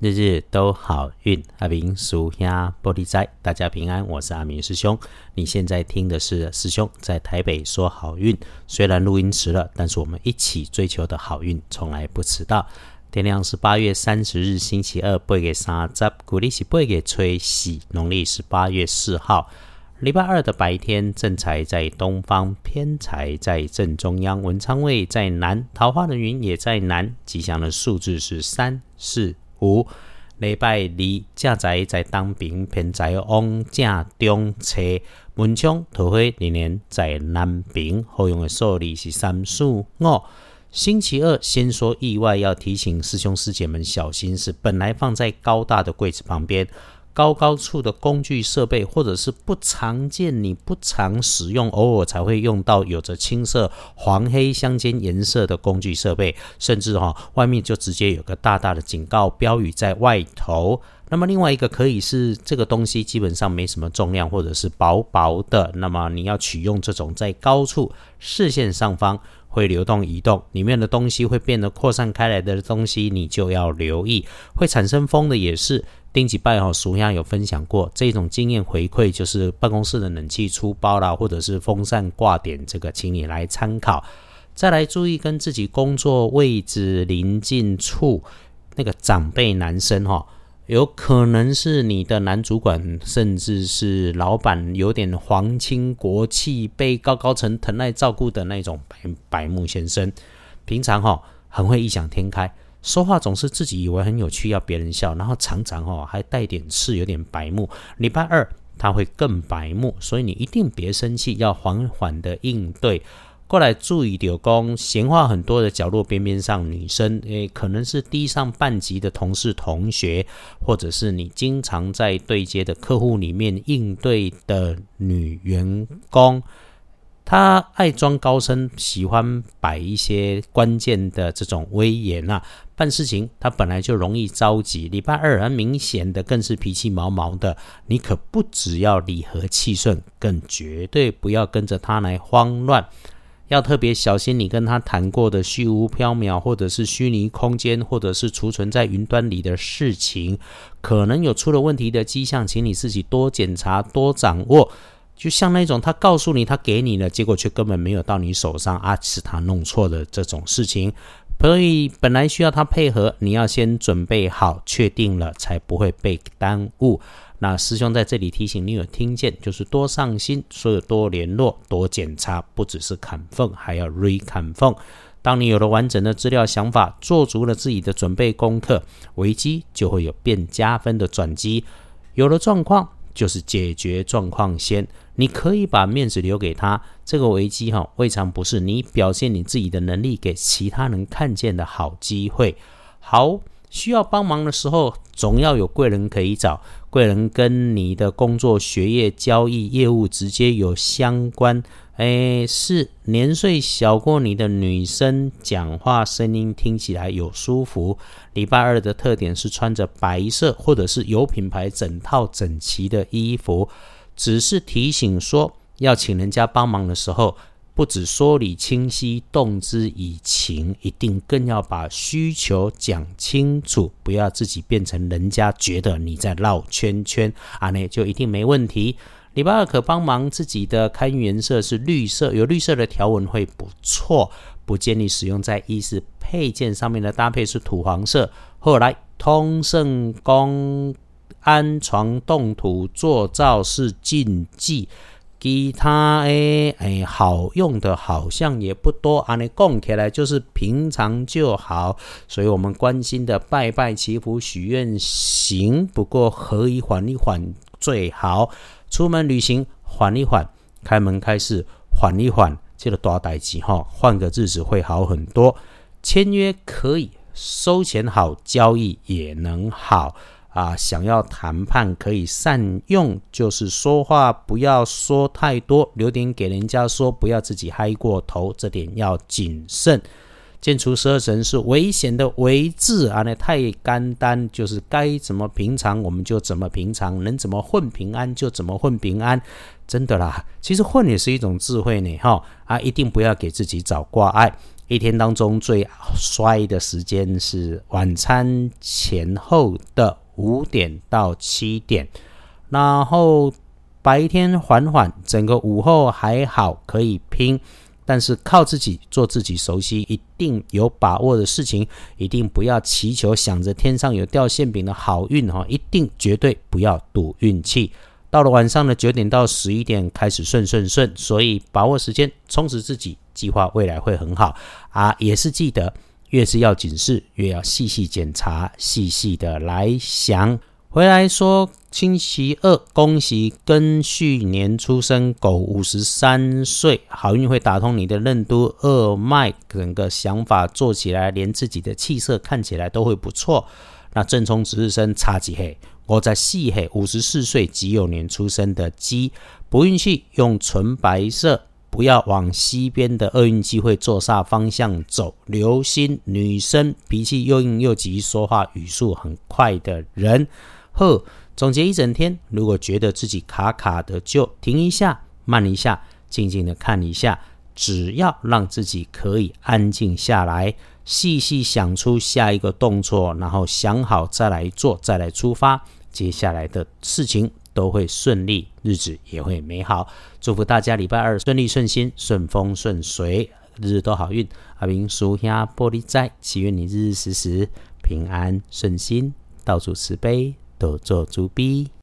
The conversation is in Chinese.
日日都好运，阿明属下玻璃斋，大家平安，我是阿明师兄。你现在听的是师兄在台北说好运，虽然录音迟了，但是我们一起追求的好运从来不迟到。天亮是八月三十日星期二，八月三十，鼓励是八月吹喜，农历是八月四号，礼拜二的白天，正财在东方，偏财在正中央，文昌位在南，桃花的云也在南，吉祥的数字是三四。五礼拜二，正在在当兵，偏在往正中车文昌桃花年年在南平，好用的数字是三四五。星期二，先说意外，要提醒师兄师姐们小心，是本来放在高大的柜子旁边。高高处的工具设备，或者是不常见、你不常使用、偶尔才会用到，有着青色、黄黑相间颜色的工具设备，甚至哈外面就直接有个大大的警告标语在外头。那么另外一个可以是这个东西基本上没什么重量，或者是薄薄的。那么你要取用这种在高处视线上方会流动移动，里面的东西会变得扩散开来的东西，你就要留意。会产生风的也是。丁吉拜哈俗下有分享过这种经验回馈，就是办公室的冷气出包啦，或者是风扇挂点，这个请你来参考。再来注意跟自己工作位置临近处那个长辈男生哈，有可能是你的男主管，甚至是老板，有点皇亲国戚，被高高层疼爱照顾的那种白白木先生，平常哈很会异想天开。说话总是自己以为很有趣，要别人笑，然后常常哦还带点刺，有点白目。礼拜二他会更白目，所以你一定别生气，要缓缓的应对。过来注意柳工，闲话很多的角落边边上，女生诶可能是低上半级的同事同学，或者是你经常在对接的客户里面应对的女员工。他爱装高深，喜欢摆一些关键的这种威严啊。办事情他本来就容易着急，礼拜二很明显的更是脾气毛毛的。你可不只要礼和气顺，更绝对不要跟着他来慌乱。要特别小心你跟他谈过的虚无缥缈，或者是虚拟空间，或者是储存在云端里的事情，可能有出了问题的迹象，请你自己多检查、多掌握。就像那种他告诉你他给你了，结果却根本没有到你手上啊，是他弄错的这种事情。所以本来需要他配合，你要先准备好，确定了才不会被耽误。那师兄在这里提醒你，有听见就是多上心，所以多联络、多检查，不只是砍缝，还要 re 砍缝。当你有了完整的资料、想法，做足了自己的准备功课，危机就会有变加分的转机。有了状况，就是解决状况先。你可以把面子留给他，这个危机哈，未尝不是你表现你自己的能力给其他人看见的好机会。好，需要帮忙的时候，总要有贵人可以找。贵人跟你的工作、学业、交易、业务直接有相关。哎，是年岁小过你的女生，讲话声音听起来有舒服。礼拜二的特点是穿着白色或者是有品牌、整套整齐的衣服。只是提醒说，要请人家帮忙的时候，不止说理清晰、动之以情，一定更要把需求讲清楚，不要自己变成人家觉得你在绕圈圈啊，那就一定没问题。礼拜二可帮忙自己的开运颜色是绿色，有绿色的条纹会不错，不建议使用在衣饰配件上面的搭配是土黄色。后来通圣宫。安床动土做造是禁忌，其他诶诶好用的好像也不多，安尼供起来就是平常就好。所以我们关心的拜拜祈福许愿行，不过可以缓一缓最好。出门旅行缓一缓，开门开市缓一缓，这个大代志哈，换个日子会好很多。签约可以收钱好，交易也能好。啊，想要谈判可以善用，就是说话不要说太多，留点给人家说，不要自己嗨过头，这点要谨慎。见除十二神是危险的危字啊，那太干单，就是该怎么平常我们就怎么平常，能怎么混平安就怎么混平安，真的啦。其实混也是一种智慧呢，哈啊，一定不要给自己找挂碍。一天当中最衰的时间是晚餐前后的五点到七点，然后白天缓缓，整个午后还好可以拼。但是靠自己做自己熟悉、一定有把握的事情，一定不要祈求想着天上有掉馅饼的好运哈，一定绝对不要赌运气。到了晚上的九点到十一点开始顺顺顺，所以把握时间，充实自己，计划未来会很好啊。也是记得，越是要紧事，越要细细检查，细细的来想。回来说，星期二，恭喜庚戌年出生狗五十三岁，好运会打通你的任督二脉，整个想法做起来，连自己的气色看起来都会不错。那正冲值日生差几黑？我在细黑五十四岁己酉年出生的鸡，不运气用纯白色，不要往西边的厄运机会坐煞方向走。留心女生脾气又硬又急，说话语速很快的人。呵，总结一整天，如果觉得自己卡卡的，就停一下，慢一下，静静的看一下。只要让自己可以安静下来，细细想出下一个动作，然后想好再来做，再来出发，接下来的事情都会顺利，日子也会美好。祝福大家礼拜二顺利顺心，顺风顺水，日日都好运。阿明叔兄玻璃斋，祈愿你日日时时平安顺心，到处慈悲。多做猪逼。